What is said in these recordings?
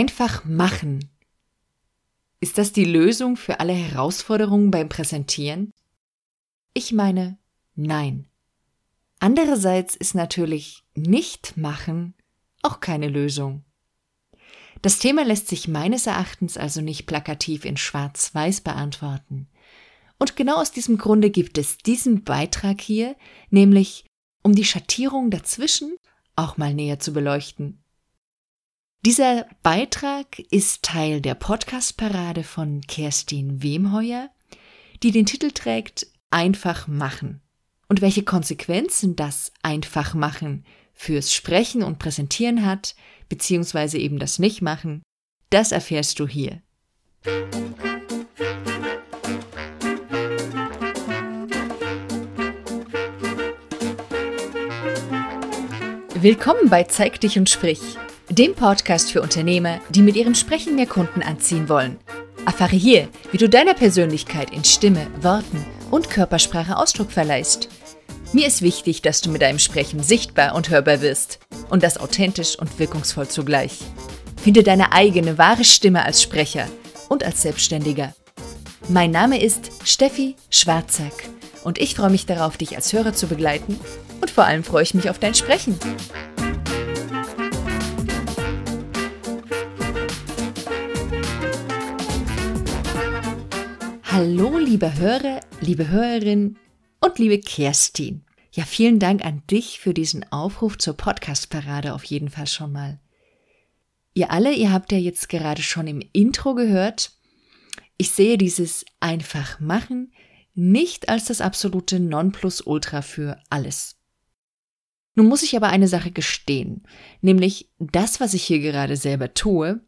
Einfach machen. Ist das die Lösung für alle Herausforderungen beim Präsentieren? Ich meine, nein. Andererseits ist natürlich nicht machen auch keine Lösung. Das Thema lässt sich meines Erachtens also nicht plakativ in Schwarz-Weiß beantworten. Und genau aus diesem Grunde gibt es diesen Beitrag hier, nämlich um die Schattierung dazwischen auch mal näher zu beleuchten. Dieser Beitrag ist Teil der Podcast-Parade von Kerstin Wemheuer, die den Titel trägt Einfach machen. Und welche Konsequenzen das Einfach machen fürs Sprechen und Präsentieren hat, beziehungsweise eben das Nichtmachen, das erfährst du hier. Willkommen bei Zeig dich und sprich, dem Podcast für Unternehmer, die mit ihrem Sprechen mehr Kunden anziehen wollen. Erfahre hier, wie du deiner Persönlichkeit in Stimme, Worten und Körpersprache Ausdruck verleihst mir ist wichtig, dass du mit deinem Sprechen sichtbar und hörbar wirst. Und das authentisch und wirkungsvoll zugleich. Finde deine eigene wahre Stimme als Sprecher und als Selbstständiger. Mein Name ist Steffi Schwarzack und ich freue mich darauf, dich als Hörer zu begleiten und vor allem freue ich mich auf dein Sprechen. Hallo, liebe Hörer, liebe Hörerin, und liebe Kerstin. Ja, vielen Dank an dich für diesen Aufruf zur Podcast-Parade auf jeden Fall schon mal. Ihr alle, ihr habt ja jetzt gerade schon im Intro gehört, ich sehe dieses einfach machen nicht als das absolute Nonplusultra für alles. Nun muss ich aber eine Sache gestehen, nämlich das, was ich hier gerade selber tue,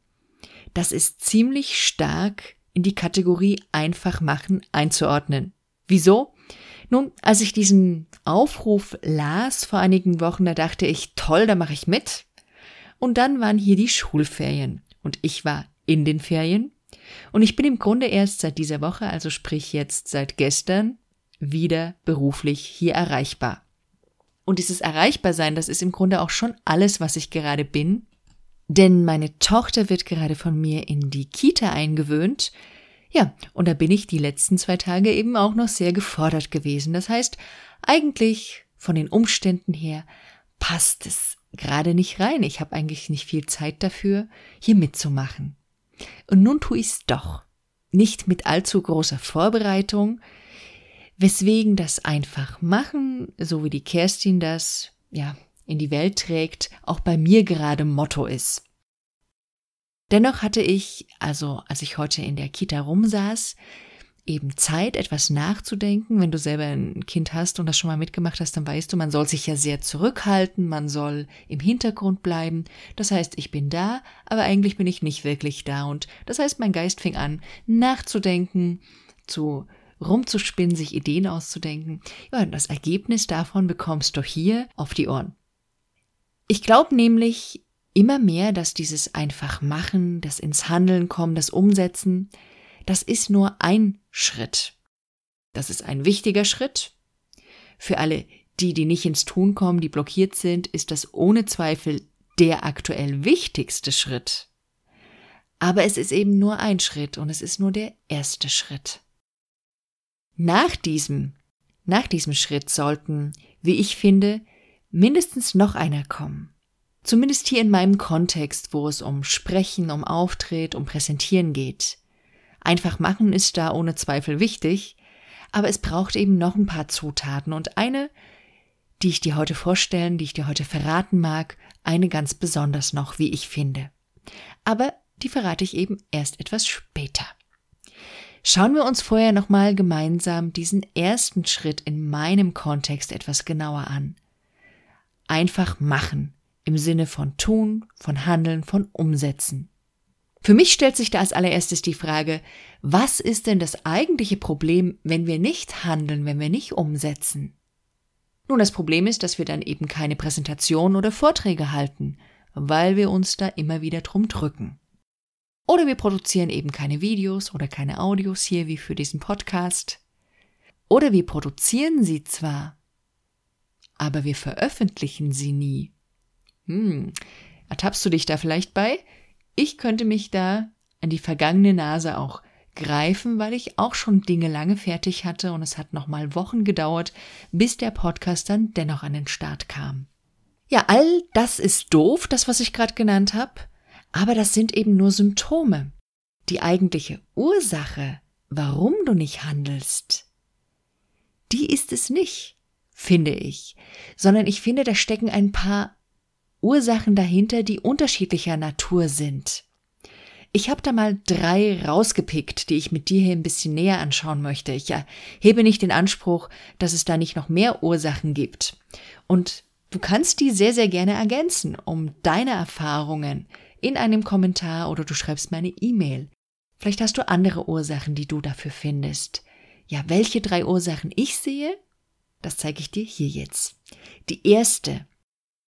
das ist ziemlich stark in die Kategorie einfach machen einzuordnen. Wieso? Nun, als ich diesen Aufruf las vor einigen Wochen, da dachte ich, toll, da mache ich mit. Und dann waren hier die Schulferien und ich war in den Ferien und ich bin im Grunde erst seit dieser Woche, also sprich jetzt seit gestern, wieder beruflich hier erreichbar. Und dieses Erreichbarsein, das ist im Grunde auch schon alles, was ich gerade bin. Denn meine Tochter wird gerade von mir in die Kita eingewöhnt. Ja, und da bin ich die letzten zwei Tage eben auch noch sehr gefordert gewesen. Das heißt, eigentlich von den Umständen her passt es gerade nicht rein. Ich habe eigentlich nicht viel Zeit dafür, hier mitzumachen. Und nun tue ich's doch. Nicht mit allzu großer Vorbereitung, weswegen das einfach machen, so wie die Kerstin das, ja, in die Welt trägt, auch bei mir gerade Motto ist. Dennoch hatte ich, also als ich heute in der Kita rumsaß, eben Zeit, etwas nachzudenken. Wenn du selber ein Kind hast und das schon mal mitgemacht hast, dann weißt du, man soll sich ja sehr zurückhalten, man soll im Hintergrund bleiben. Das heißt, ich bin da, aber eigentlich bin ich nicht wirklich da. Und das heißt, mein Geist fing an, nachzudenken, zu rumzuspinnen, sich Ideen auszudenken. Ja, und das Ergebnis davon bekommst du hier auf die Ohren. Ich glaube nämlich, immer mehr, dass dieses einfach machen, das ins Handeln kommen, das Umsetzen, das ist nur ein Schritt. Das ist ein wichtiger Schritt. Für alle die, die nicht ins Tun kommen, die blockiert sind, ist das ohne Zweifel der aktuell wichtigste Schritt. Aber es ist eben nur ein Schritt und es ist nur der erste Schritt. Nach diesem, nach diesem Schritt sollten, wie ich finde, mindestens noch einer kommen. Zumindest hier in meinem Kontext, wo es um Sprechen, um Auftritt, um Präsentieren geht. Einfach machen ist da ohne Zweifel wichtig, aber es braucht eben noch ein paar Zutaten und eine, die ich dir heute vorstellen, die ich dir heute verraten mag, eine ganz besonders noch, wie ich finde. Aber die verrate ich eben erst etwas später. Schauen wir uns vorher nochmal gemeinsam diesen ersten Schritt in meinem Kontext etwas genauer an. Einfach machen im Sinne von tun, von handeln, von umsetzen. Für mich stellt sich da als allererstes die Frage, was ist denn das eigentliche Problem, wenn wir nicht handeln, wenn wir nicht umsetzen? Nun, das Problem ist, dass wir dann eben keine Präsentation oder Vorträge halten, weil wir uns da immer wieder drum drücken. Oder wir produzieren eben keine Videos oder keine Audios hier wie für diesen Podcast. Oder wir produzieren sie zwar, aber wir veröffentlichen sie nie. Hm, ertappst du dich da vielleicht bei? ich könnte mich da an die vergangene Nase auch greifen, weil ich auch schon Dinge lange fertig hatte und es hat nochmal Wochen gedauert, bis der Podcast dann dennoch an den Start kam. Ja, all das ist doof, das, was ich gerade genannt habe, aber das sind eben nur Symptome. Die eigentliche Ursache, warum du nicht handelst, die ist es nicht, finde ich, sondern ich finde, da stecken ein paar Ursachen dahinter, die unterschiedlicher Natur sind. Ich habe da mal drei rausgepickt, die ich mit dir hier ein bisschen näher anschauen möchte. Ich hebe nicht den Anspruch, dass es da nicht noch mehr Ursachen gibt. Und du kannst die sehr, sehr gerne ergänzen, um deine Erfahrungen in einem Kommentar oder du schreibst mir eine E-Mail. Vielleicht hast du andere Ursachen, die du dafür findest. Ja, welche drei Ursachen ich sehe, das zeige ich dir hier jetzt. Die erste.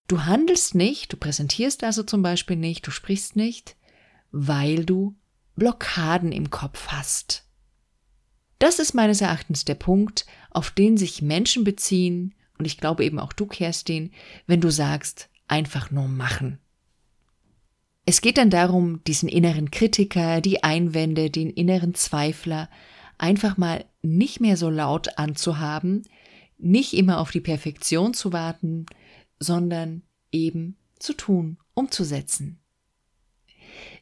Du handelst nicht, du präsentierst also zum Beispiel nicht, du sprichst nicht, weil du Blockaden im Kopf hast. Das ist meines Erachtens der Punkt, auf den sich Menschen beziehen, und ich glaube eben auch du, Kerstin, wenn du sagst, einfach nur machen. Es geht dann darum, diesen inneren Kritiker, die Einwände, den inneren Zweifler einfach mal nicht mehr so laut anzuhaben, nicht immer auf die Perfektion zu warten, sondern eben zu tun, umzusetzen.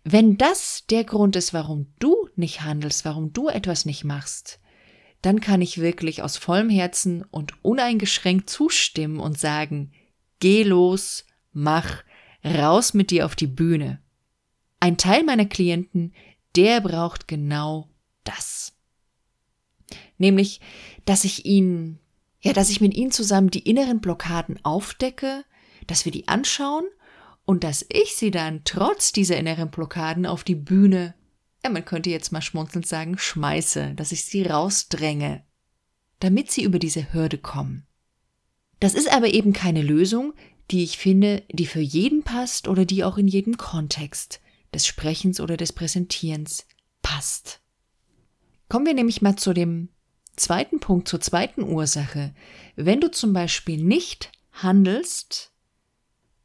Wenn das der Grund ist, warum du nicht handelst, warum du etwas nicht machst, dann kann ich wirklich aus vollem Herzen und uneingeschränkt zustimmen und sagen, geh los, mach, raus mit dir auf die Bühne. Ein Teil meiner Klienten, der braucht genau das. Nämlich, dass ich ihnen, ja, dass ich mit ihnen zusammen die inneren Blockaden aufdecke, dass wir die anschauen und dass ich sie dann trotz dieser inneren Blockaden auf die Bühne, ja, man könnte jetzt mal schmunzelnd sagen, schmeiße, dass ich sie rausdränge, damit sie über diese Hürde kommen. Das ist aber eben keine Lösung, die ich finde, die für jeden passt oder die auch in jedem Kontext des Sprechens oder des Präsentierens passt. Kommen wir nämlich mal zu dem zweiten Punkt, zur zweiten Ursache. Wenn du zum Beispiel nicht handelst,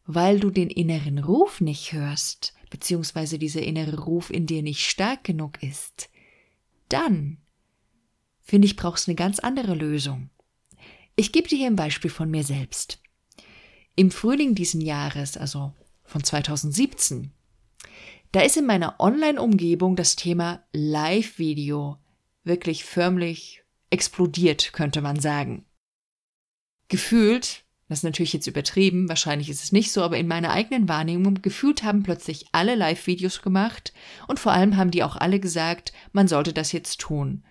weil du den inneren Ruf nicht hörst, beziehungsweise dieser innere Ruf in dir nicht stark genug ist, dann, finde ich, brauchst du eine ganz andere Lösung. Ich gebe dir hier ein Beispiel von mir selbst. Im Frühling diesen Jahres, also von 2017, da ist in meiner Online-Umgebung das Thema Live-Video wirklich förmlich explodiert, könnte man sagen. Gefühlt das ist natürlich jetzt übertrieben, wahrscheinlich ist es nicht so, aber in meiner eigenen Wahrnehmung gefühlt haben plötzlich alle Live-Videos gemacht und vor allem haben die auch alle gesagt, man sollte das jetzt tun.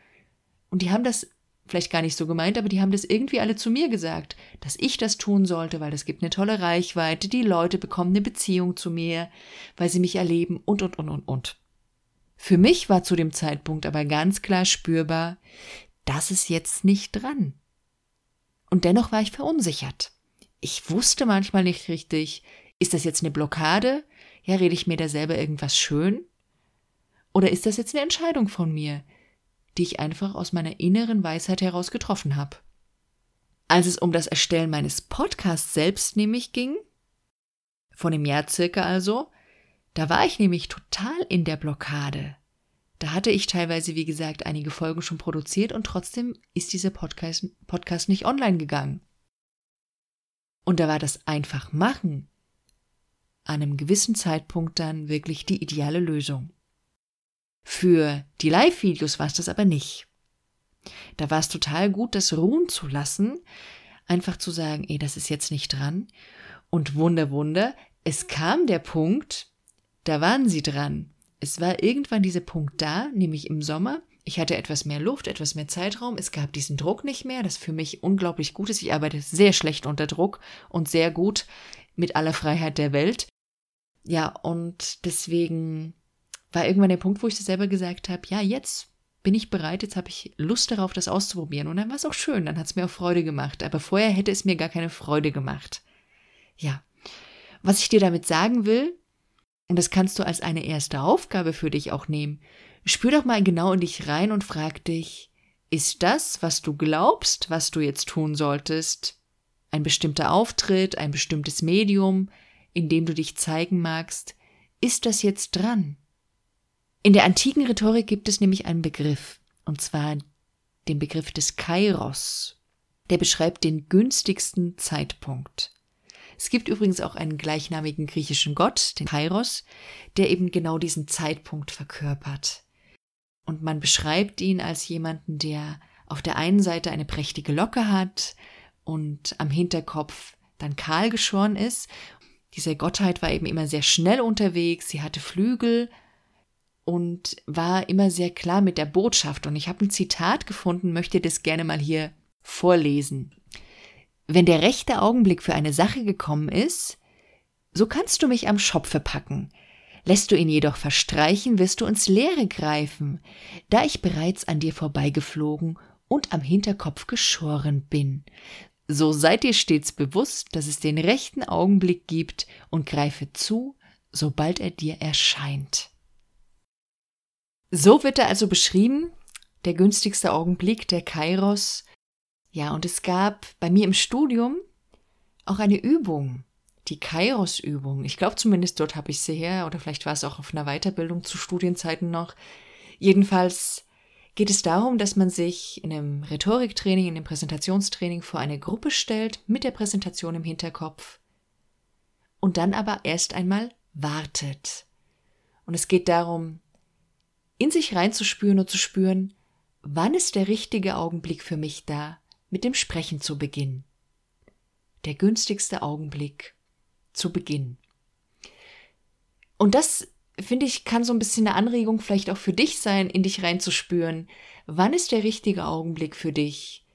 Und die haben das vielleicht gar nicht so gemeint, aber die haben das irgendwie alle zu mir gesagt, dass ich das tun sollte, weil es gibt eine tolle Reichweite, die Leute bekommen eine Beziehung zu mir, weil sie mich erleben und, und, und, und, und. Für mich war zu dem Zeitpunkt aber ganz klar spürbar, das ist jetzt nicht dran. Und dennoch war ich verunsichert ich wusste manchmal nicht richtig, ist das jetzt eine Blockade? Ja, rede ich mir da selber irgendwas schön? Oder ist das jetzt eine Entscheidung von mir, die ich einfach aus meiner inneren Weisheit heraus getroffen habe? Als es um das Erstellen meines Podcasts selbst nämlich ging, von dem Jahr circa also, da war ich nämlich total in der Blockade. Da hatte ich teilweise, wie gesagt, einige Folgen schon produziert und trotzdem ist dieser Podcast, Podcast nicht online gegangen. Und da war das einfach machen an einem gewissen Zeitpunkt dann wirklich die ideale Lösung. Für die Live-Videos war es das aber nicht. Da war es total gut, das ruhen zu lassen, einfach zu sagen, ey, das ist jetzt nicht dran. Und Wunder, Wunder, es kam der Punkt, da waren sie dran. Es war irgendwann dieser Punkt da, nämlich im Sommer, ich hatte etwas mehr Luft, etwas mehr Zeitraum. Es gab diesen Druck nicht mehr, das für mich unglaublich gut ist. Ich arbeite sehr schlecht unter Druck und sehr gut mit aller Freiheit der Welt. Ja, und deswegen war irgendwann der Punkt, wo ich selber gesagt habe, ja, jetzt bin ich bereit, jetzt habe ich Lust darauf, das auszuprobieren. Und dann war es auch schön, dann hat es mir auch Freude gemacht. Aber vorher hätte es mir gar keine Freude gemacht. Ja. Was ich dir damit sagen will, und das kannst du als eine erste Aufgabe für dich auch nehmen, Spür doch mal genau in dich rein und frag dich, ist das, was du glaubst, was du jetzt tun solltest, ein bestimmter Auftritt, ein bestimmtes Medium, in dem du dich zeigen magst, ist das jetzt dran? In der antiken Rhetorik gibt es nämlich einen Begriff, und zwar den Begriff des Kairos. Der beschreibt den günstigsten Zeitpunkt. Es gibt übrigens auch einen gleichnamigen griechischen Gott, den Kairos, der eben genau diesen Zeitpunkt verkörpert. Und man beschreibt ihn als jemanden, der auf der einen Seite eine prächtige Locke hat und am Hinterkopf dann kahl geschoren ist. Diese Gottheit war eben immer sehr schnell unterwegs, sie hatte Flügel und war immer sehr klar mit der Botschaft. Und ich habe ein Zitat gefunden, möchte das gerne mal hier vorlesen. Wenn der rechte Augenblick für eine Sache gekommen ist, so kannst du mich am Schopfe packen. Lässt du ihn jedoch verstreichen, wirst du ins Leere greifen, da ich bereits an dir vorbeigeflogen und am Hinterkopf geschoren bin. So seid dir stets bewusst, dass es den rechten Augenblick gibt und greife zu, sobald er dir erscheint. So wird er also beschrieben, der günstigste Augenblick, der Kairos. Ja, und es gab bei mir im Studium auch eine Übung, die Kairos-Übung. Ich glaube zumindest dort habe ich sie her, oder vielleicht war es auch auf einer Weiterbildung zu Studienzeiten noch. Jedenfalls geht es darum, dass man sich in einem Rhetoriktraining, in einem Präsentationstraining vor eine Gruppe stellt, mit der Präsentation im Hinterkopf und dann aber erst einmal wartet. Und es geht darum, in sich reinzuspüren und zu spüren, wann ist der richtige Augenblick für mich da, mit dem Sprechen zu beginnen. Der günstigste Augenblick zu Beginn. Und das finde ich, kann so ein bisschen eine Anregung vielleicht auch für dich sein, in dich reinzuspüren. Wann ist der richtige Augenblick für dich?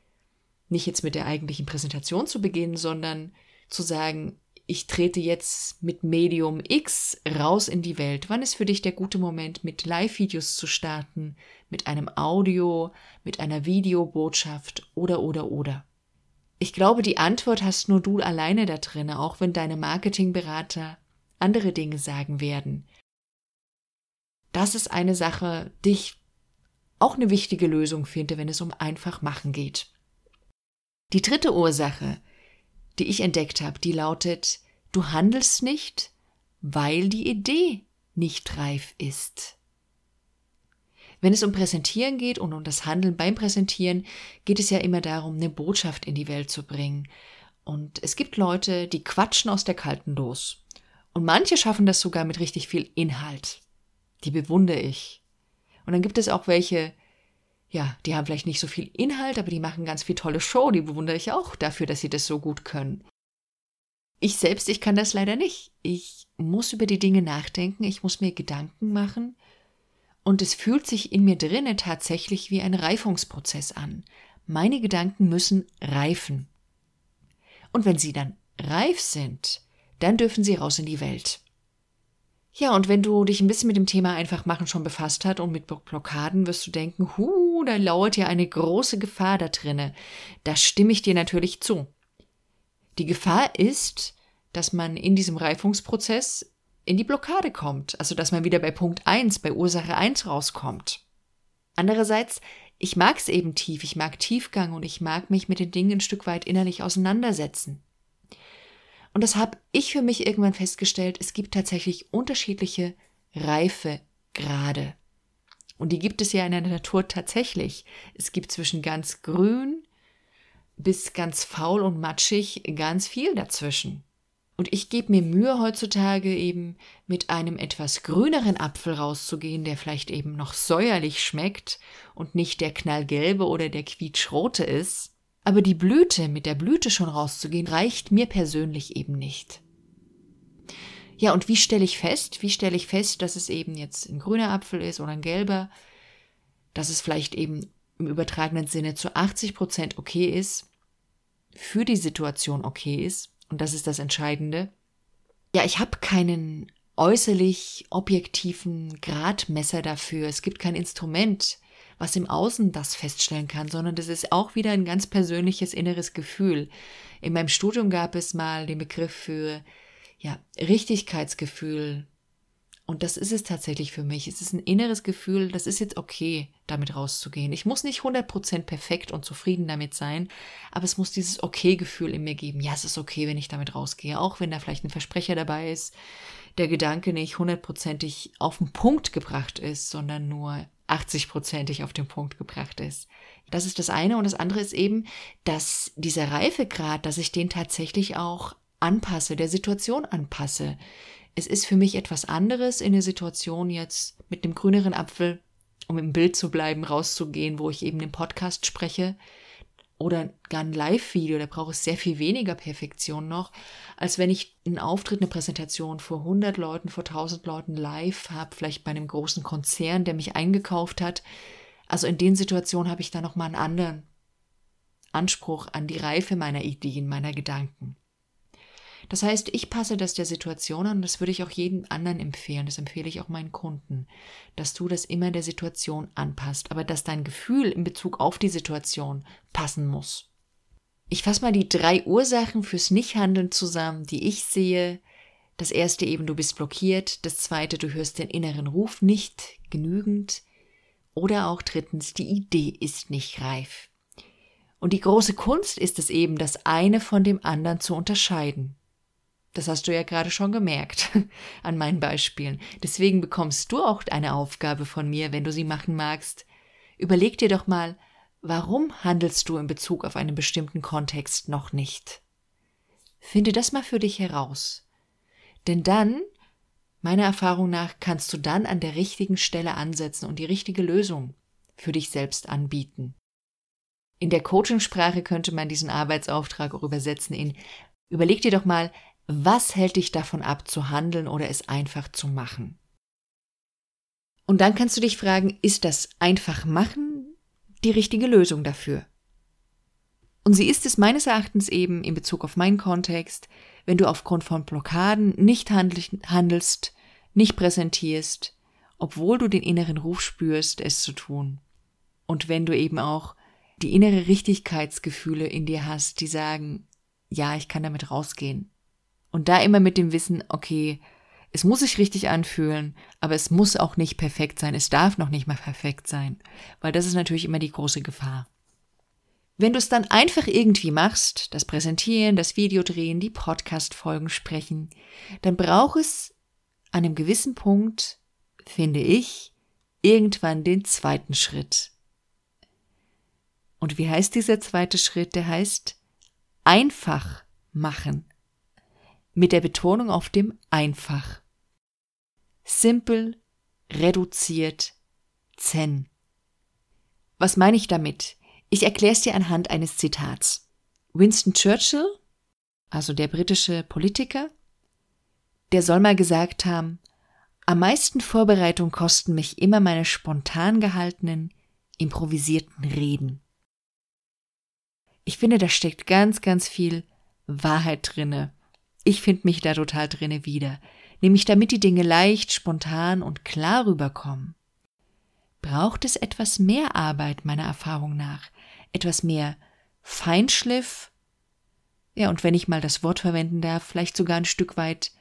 Nicht jetzt mit der eigentlichen Präsentation zu beginnen, sondern zu sagen, ich trete jetzt mit Medium X raus in die Welt. Wann ist für dich der gute Moment, mit Live-Videos zu starten, mit einem Audio, mit einer Videobotschaft oder oder oder? Ich glaube, die Antwort hast nur du alleine da drin, auch wenn deine Marketingberater andere Dinge sagen werden das ist eine Sache, die ich auch eine wichtige Lösung finde, wenn es um einfach machen geht. Die dritte Ursache, die ich entdeckt habe, die lautet, du handelst nicht, weil die Idee nicht reif ist. Wenn es um Präsentieren geht und um das Handeln beim Präsentieren, geht es ja immer darum, eine Botschaft in die Welt zu bringen. Und es gibt Leute, die quatschen aus der kalten Dose. Und manche schaffen das sogar mit richtig viel Inhalt. Die bewundere ich. Und dann gibt es auch welche, ja, die haben vielleicht nicht so viel Inhalt, aber die machen ganz viel tolle Show. Die bewundere ich auch dafür, dass sie das so gut können. Ich selbst, ich kann das leider nicht. Ich muss über die Dinge nachdenken, ich muss mir Gedanken machen. Und es fühlt sich in mir drinnen tatsächlich wie ein Reifungsprozess an. Meine Gedanken müssen reifen. Und wenn sie dann reif sind, dann dürfen sie raus in die Welt. Ja, und wenn du dich ein bisschen mit dem Thema einfach machen schon befasst hast und mit Blockaden, wirst du denken, hu, da lauert ja eine große Gefahr da drinne. Da stimme ich dir natürlich zu. Die Gefahr ist, dass man in diesem Reifungsprozess in die Blockade kommt, also dass man wieder bei Punkt 1, bei Ursache 1 rauskommt. Andererseits, ich mag es eben tief, ich mag Tiefgang und ich mag mich mit den Dingen ein Stück weit innerlich auseinandersetzen. Und das habe ich für mich irgendwann festgestellt, es gibt tatsächlich unterschiedliche Reifegrade. Und die gibt es ja in der Natur tatsächlich. Es gibt zwischen ganz grün bis ganz faul und matschig ganz viel dazwischen. Und ich gebe mir Mühe heutzutage eben mit einem etwas grüneren Apfel rauszugehen, der vielleicht eben noch säuerlich schmeckt und nicht der knallgelbe oder der quietschrote ist. Aber die Blüte, mit der Blüte schon rauszugehen, reicht mir persönlich eben nicht. Ja, und wie stelle ich fest? Wie stelle ich fest, dass es eben jetzt ein grüner Apfel ist oder ein gelber? Dass es vielleicht eben im übertragenen Sinne zu 80 Prozent okay ist, für die Situation okay ist. Und das ist das Entscheidende. Ja, ich habe keinen äußerlich objektiven Gradmesser dafür. Es gibt kein Instrument, was im Außen das feststellen kann, sondern das ist auch wieder ein ganz persönliches inneres Gefühl. In meinem Studium gab es mal den Begriff für ja, Richtigkeitsgefühl. Und das ist es tatsächlich für mich. Es ist ein inneres Gefühl, das ist jetzt okay, damit rauszugehen. Ich muss nicht 100% perfekt und zufrieden damit sein, aber es muss dieses okay Gefühl in mir geben. Ja, es ist okay, wenn ich damit rausgehe, auch wenn da vielleicht ein Versprecher dabei ist, der Gedanke nicht hundertprozentig auf den Punkt gebracht ist, sondern nur 80-prozentig auf den Punkt gebracht ist. Das ist das eine. Und das andere ist eben, dass dieser Reifegrad, dass ich den tatsächlich auch anpasse, der Situation anpasse. Es ist für mich etwas anderes, in der Situation jetzt mit einem grüneren Apfel, um im Bild zu bleiben, rauszugehen, wo ich eben den Podcast spreche, oder gar ein Live-Video, da brauche ich sehr viel weniger Perfektion noch, als wenn ich einen Auftritt, eine Präsentation vor 100 Leuten, vor 1000 Leuten live habe, vielleicht bei einem großen Konzern, der mich eingekauft hat. Also in den Situationen habe ich da nochmal einen anderen Anspruch an die Reife meiner Ideen, meiner Gedanken. Das heißt, ich passe das der Situation an und das würde ich auch jedem anderen empfehlen. Das empfehle ich auch meinen Kunden, dass du das immer der Situation anpasst, aber dass dein Gefühl in Bezug auf die Situation passen muss. Ich fasse mal die drei Ursachen fürs Nichthandeln zusammen, die ich sehe. Das erste eben, du bist blockiert. Das zweite, du hörst den inneren Ruf nicht genügend. Oder auch drittens, die Idee ist nicht reif. Und die große Kunst ist es eben, das eine von dem anderen zu unterscheiden. Das hast du ja gerade schon gemerkt an meinen Beispielen. Deswegen bekommst du auch eine Aufgabe von mir, wenn du sie machen magst. Überleg dir doch mal, warum handelst du in Bezug auf einen bestimmten Kontext noch nicht? Finde das mal für dich heraus. Denn dann, meiner Erfahrung nach, kannst du dann an der richtigen Stelle ansetzen und die richtige Lösung für dich selbst anbieten. In der Coachingsprache könnte man diesen Arbeitsauftrag auch übersetzen in Überleg dir doch mal, was hält dich davon ab, zu handeln oder es einfach zu machen? Und dann kannst du dich fragen, ist das einfach machen die richtige Lösung dafür? Und sie ist es meines Erachtens eben in Bezug auf meinen Kontext, wenn du aufgrund von Blockaden nicht handelst, nicht präsentierst, obwohl du den inneren Ruf spürst, es zu tun. Und wenn du eben auch die innere Richtigkeitsgefühle in dir hast, die sagen, ja, ich kann damit rausgehen, und da immer mit dem Wissen, okay, es muss sich richtig anfühlen, aber es muss auch nicht perfekt sein. Es darf noch nicht mal perfekt sein, weil das ist natürlich immer die große Gefahr. Wenn du es dann einfach irgendwie machst, das Präsentieren, das Video drehen, die Podcast-Folgen sprechen, dann braucht es an einem gewissen Punkt, finde ich, irgendwann den zweiten Schritt. Und wie heißt dieser zweite Schritt? Der heißt einfach machen mit der Betonung auf dem einfach. Simpel, reduziert, zen. Was meine ich damit? Ich erkläre es dir anhand eines Zitats. Winston Churchill, also der britische Politiker, der soll mal gesagt haben, am meisten Vorbereitung kosten mich immer meine spontan gehaltenen, improvisierten Reden. Ich finde, da steckt ganz, ganz viel Wahrheit drinne. Ich finde mich da total drinne wieder, nämlich damit die Dinge leicht, spontan und klar rüberkommen. Braucht es etwas mehr Arbeit meiner Erfahrung nach, etwas mehr Feinschliff, ja, und wenn ich mal das Wort verwenden darf, vielleicht sogar ein Stück weit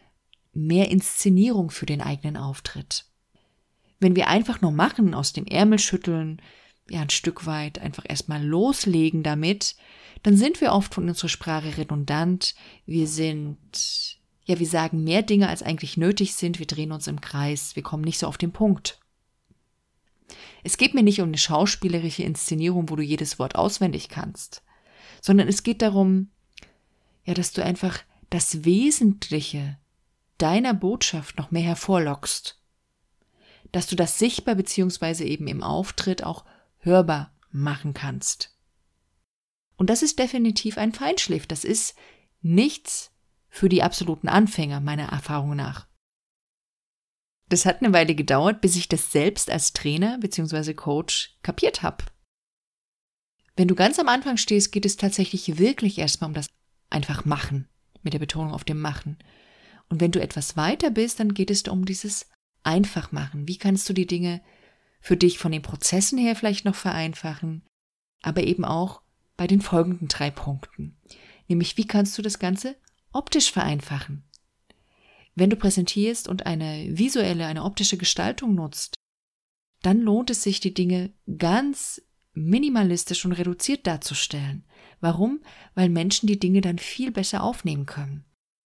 mehr Inszenierung für den eigenen Auftritt. Wenn wir einfach nur machen, aus dem Ärmel schütteln, ja, ein Stück weit einfach erstmal loslegen damit, dann sind wir oft von unserer Sprache redundant. Wir sind, ja, wir sagen mehr Dinge, als eigentlich nötig sind. Wir drehen uns im Kreis. Wir kommen nicht so auf den Punkt. Es geht mir nicht um eine schauspielerische Inszenierung, wo du jedes Wort auswendig kannst, sondern es geht darum, ja, dass du einfach das Wesentliche deiner Botschaft noch mehr hervorlockst. Dass du das sichtbar beziehungsweise eben im Auftritt auch hörbar machen kannst. Und das ist definitiv ein Feinschliff. Das ist nichts für die absoluten Anfänger, meiner Erfahrung nach. Das hat eine Weile gedauert, bis ich das selbst als Trainer bzw. Coach kapiert habe. Wenn du ganz am Anfang stehst, geht es tatsächlich wirklich erstmal um das einfach machen, mit der Betonung auf dem Machen. Und wenn du etwas weiter bist, dann geht es um dieses einfach machen. Wie kannst du die Dinge für dich von den Prozessen her vielleicht noch vereinfachen, aber eben auch bei den folgenden drei Punkten. Nämlich, wie kannst du das Ganze optisch vereinfachen? Wenn du präsentierst und eine visuelle, eine optische Gestaltung nutzt, dann lohnt es sich, die Dinge ganz minimalistisch und reduziert darzustellen. Warum? Weil Menschen die Dinge dann viel besser aufnehmen können.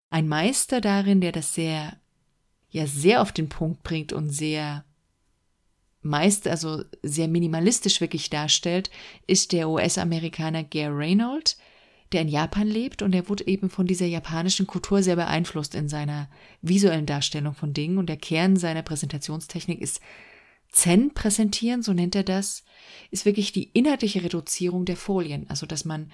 Ein Meister darin, der das sehr ja sehr auf den Punkt bringt und sehr meist also sehr minimalistisch wirklich darstellt, ist der US-Amerikaner Gare Reynolds, der in Japan lebt und er wurde eben von dieser japanischen Kultur sehr beeinflusst in seiner visuellen Darstellung von Dingen. Und der Kern seiner Präsentationstechnik ist Zen präsentieren, so nennt er das, ist wirklich die inhaltliche Reduzierung der Folien, also dass man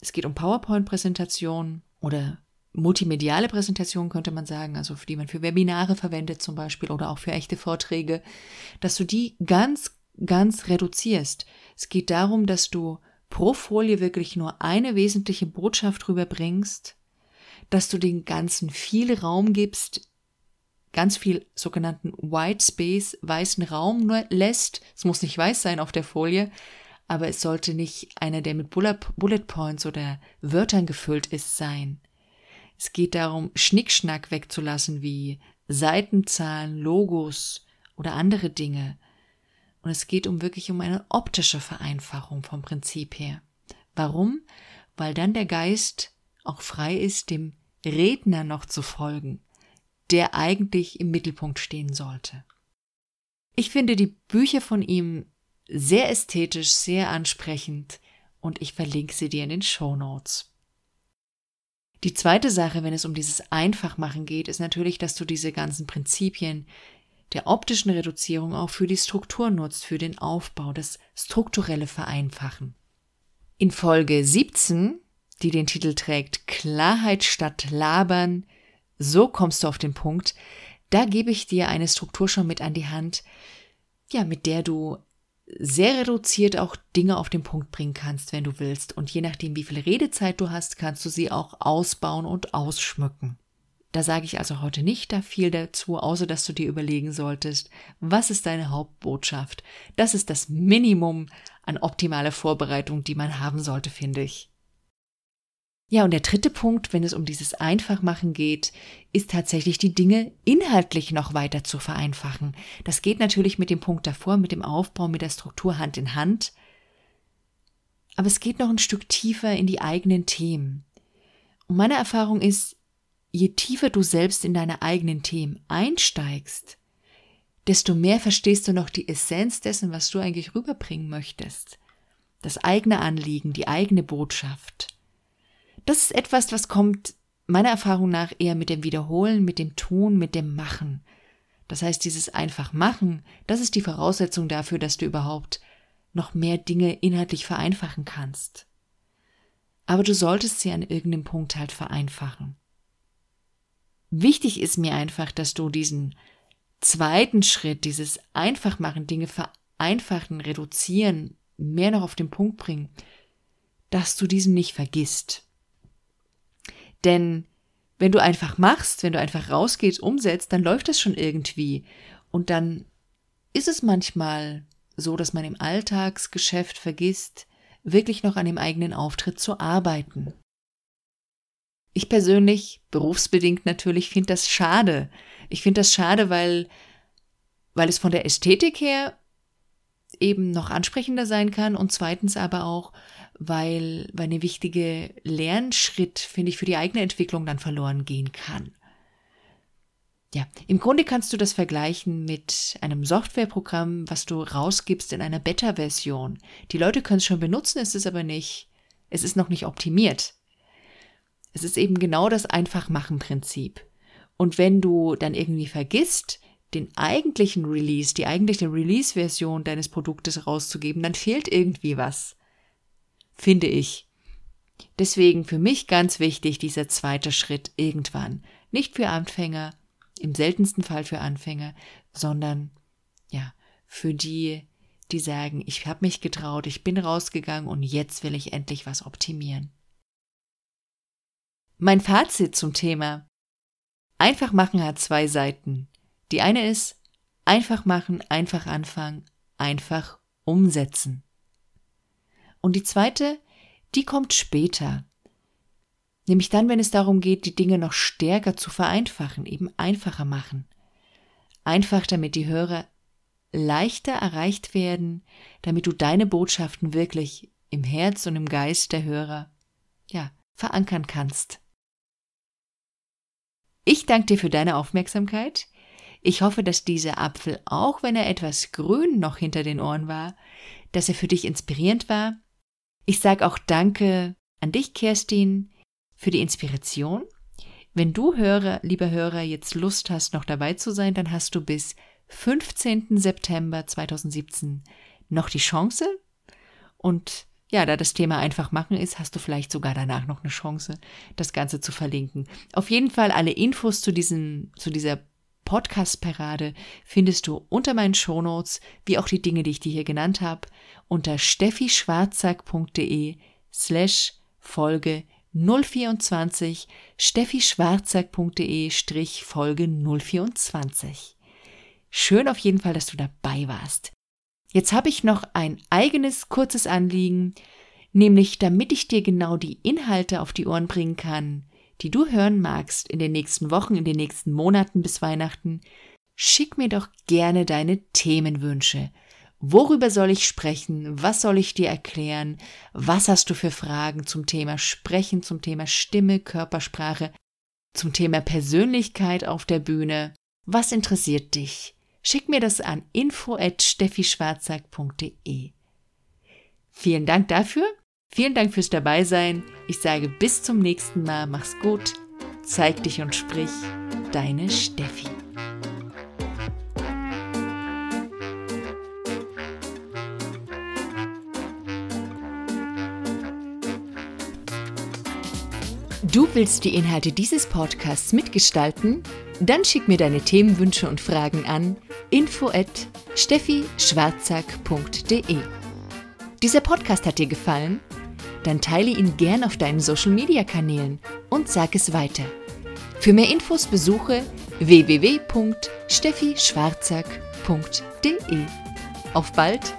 es geht um PowerPoint-Präsentationen oder multimediale Präsentationen könnte man sagen, also die man für Webinare verwendet zum Beispiel oder auch für echte Vorträge, dass du die ganz, ganz reduzierst. Es geht darum, dass du pro Folie wirklich nur eine wesentliche Botschaft rüberbringst, dass du den ganzen viel Raum gibst, ganz viel sogenannten White Space, weißen Raum nur lässt. Es muss nicht weiß sein auf der Folie, aber es sollte nicht einer, der mit Bullet Points oder Wörtern gefüllt ist, sein. Es geht darum, Schnickschnack wegzulassen wie Seitenzahlen, Logos oder andere Dinge. Und es geht um wirklich um eine optische Vereinfachung vom Prinzip her. Warum? Weil dann der Geist auch frei ist, dem Redner noch zu folgen, der eigentlich im Mittelpunkt stehen sollte. Ich finde die Bücher von ihm sehr ästhetisch, sehr ansprechend und ich verlinke sie dir in den Show Notes. Die zweite Sache, wenn es um dieses Einfachmachen geht, ist natürlich, dass du diese ganzen Prinzipien der optischen Reduzierung auch für die Struktur nutzt, für den Aufbau, das strukturelle Vereinfachen. In Folge 17, die den Titel trägt Klarheit statt Labern, so kommst du auf den Punkt, da gebe ich dir eine Struktur schon mit an die Hand, ja, mit der du sehr reduziert auch Dinge auf den Punkt bringen kannst, wenn du willst. Und je nachdem, wie viel Redezeit du hast, kannst du sie auch ausbauen und ausschmücken. Da sage ich also heute nicht da viel dazu, außer dass du dir überlegen solltest, was ist deine Hauptbotschaft? Das ist das Minimum an optimaler Vorbereitung, die man haben sollte, finde ich. Ja, und der dritte Punkt, wenn es um dieses Einfachmachen geht, ist tatsächlich die Dinge inhaltlich noch weiter zu vereinfachen. Das geht natürlich mit dem Punkt davor, mit dem Aufbau, mit der Struktur Hand in Hand. Aber es geht noch ein Stück tiefer in die eigenen Themen. Und meine Erfahrung ist, je tiefer du selbst in deine eigenen Themen einsteigst, desto mehr verstehst du noch die Essenz dessen, was du eigentlich rüberbringen möchtest. Das eigene Anliegen, die eigene Botschaft. Das ist etwas, was kommt meiner Erfahrung nach eher mit dem Wiederholen, mit dem Tun, mit dem Machen. Das heißt, dieses einfach machen, das ist die Voraussetzung dafür, dass du überhaupt noch mehr Dinge inhaltlich vereinfachen kannst. Aber du solltest sie an irgendeinem Punkt halt vereinfachen. Wichtig ist mir einfach, dass du diesen zweiten Schritt, dieses Einfachmachen, Dinge vereinfachen, reduzieren, mehr noch auf den Punkt bringen, dass du diesen nicht vergisst. Denn wenn du einfach machst, wenn du einfach rausgehst, umsetzt, dann läuft das schon irgendwie. Und dann ist es manchmal so, dass man im Alltagsgeschäft vergisst, wirklich noch an dem eigenen Auftritt zu arbeiten. Ich persönlich, berufsbedingt natürlich, finde das schade. Ich finde das schade, weil, weil es von der Ästhetik her eben noch ansprechender sein kann und zweitens aber auch, weil, weil eine wichtige Lernschritt, finde ich, für die eigene Entwicklung dann verloren gehen kann. Ja, im Grunde kannst du das vergleichen mit einem Softwareprogramm, was du rausgibst in einer Beta-Version. Die Leute können es schon benutzen, es ist aber nicht, es ist noch nicht optimiert. Es ist eben genau das Einfachmachen-Prinzip. Und wenn du dann irgendwie vergisst, den eigentlichen Release, die eigentliche Release-Version deines Produktes rauszugeben, dann fehlt irgendwie was finde ich. Deswegen für mich ganz wichtig dieser zweite Schritt irgendwann. Nicht für Anfänger, im seltensten Fall für Anfänger, sondern ja, für die, die sagen, ich habe mich getraut, ich bin rausgegangen und jetzt will ich endlich was optimieren. Mein Fazit zum Thema Einfach machen hat zwei Seiten. Die eine ist einfach machen, einfach anfangen, einfach umsetzen. Und die zweite, die kommt später. Nämlich dann, wenn es darum geht, die Dinge noch stärker zu vereinfachen, eben einfacher machen. Einfach, damit die Hörer leichter erreicht werden, damit du deine Botschaften wirklich im Herz und im Geist der Hörer, ja, verankern kannst. Ich danke dir für deine Aufmerksamkeit. Ich hoffe, dass dieser Apfel, auch wenn er etwas grün noch hinter den Ohren war, dass er für dich inspirierend war. Ich sage auch Danke an dich, Kerstin, für die Inspiration. Wenn du Hörer, lieber Hörer, jetzt Lust hast, noch dabei zu sein, dann hast du bis 15. September 2017 noch die Chance. Und ja, da das Thema einfach machen ist, hast du vielleicht sogar danach noch eine Chance, das Ganze zu verlinken. Auf jeden Fall alle Infos zu diesem, zu dieser Podcast-Parade findest du unter meinen Shownotes, wie auch die Dinge, die ich dir hier genannt habe, unter steffischwarzack.de slash Folge 024 steffischwarzack.de strich Folge 024. Schön auf jeden Fall, dass du dabei warst. Jetzt habe ich noch ein eigenes kurzes Anliegen, nämlich damit ich dir genau die Inhalte auf die Ohren bringen kann, die du hören magst in den nächsten Wochen, in den nächsten Monaten bis Weihnachten, schick mir doch gerne deine Themenwünsche. Worüber soll ich sprechen? Was soll ich dir erklären? Was hast du für Fragen zum Thema Sprechen, zum Thema Stimme, Körpersprache, zum Thema Persönlichkeit auf der Bühne? Was interessiert dich? Schick mir das an info@steffischwarzack.de. Vielen Dank dafür. Vielen Dank fürs Dabeisein. Ich sage bis zum nächsten Mal. Mach's gut. Zeig dich und sprich. Deine Steffi. Du willst die Inhalte dieses Podcasts mitgestalten? Dann schick mir deine Themenwünsche und Fragen an info at steffischwarzack.de. Dieser Podcast hat dir gefallen? Dann teile ihn gern auf deinen Social Media Kanälen und sag es weiter. Für mehr Infos besuche www.steffischwarzack.de. Auf bald!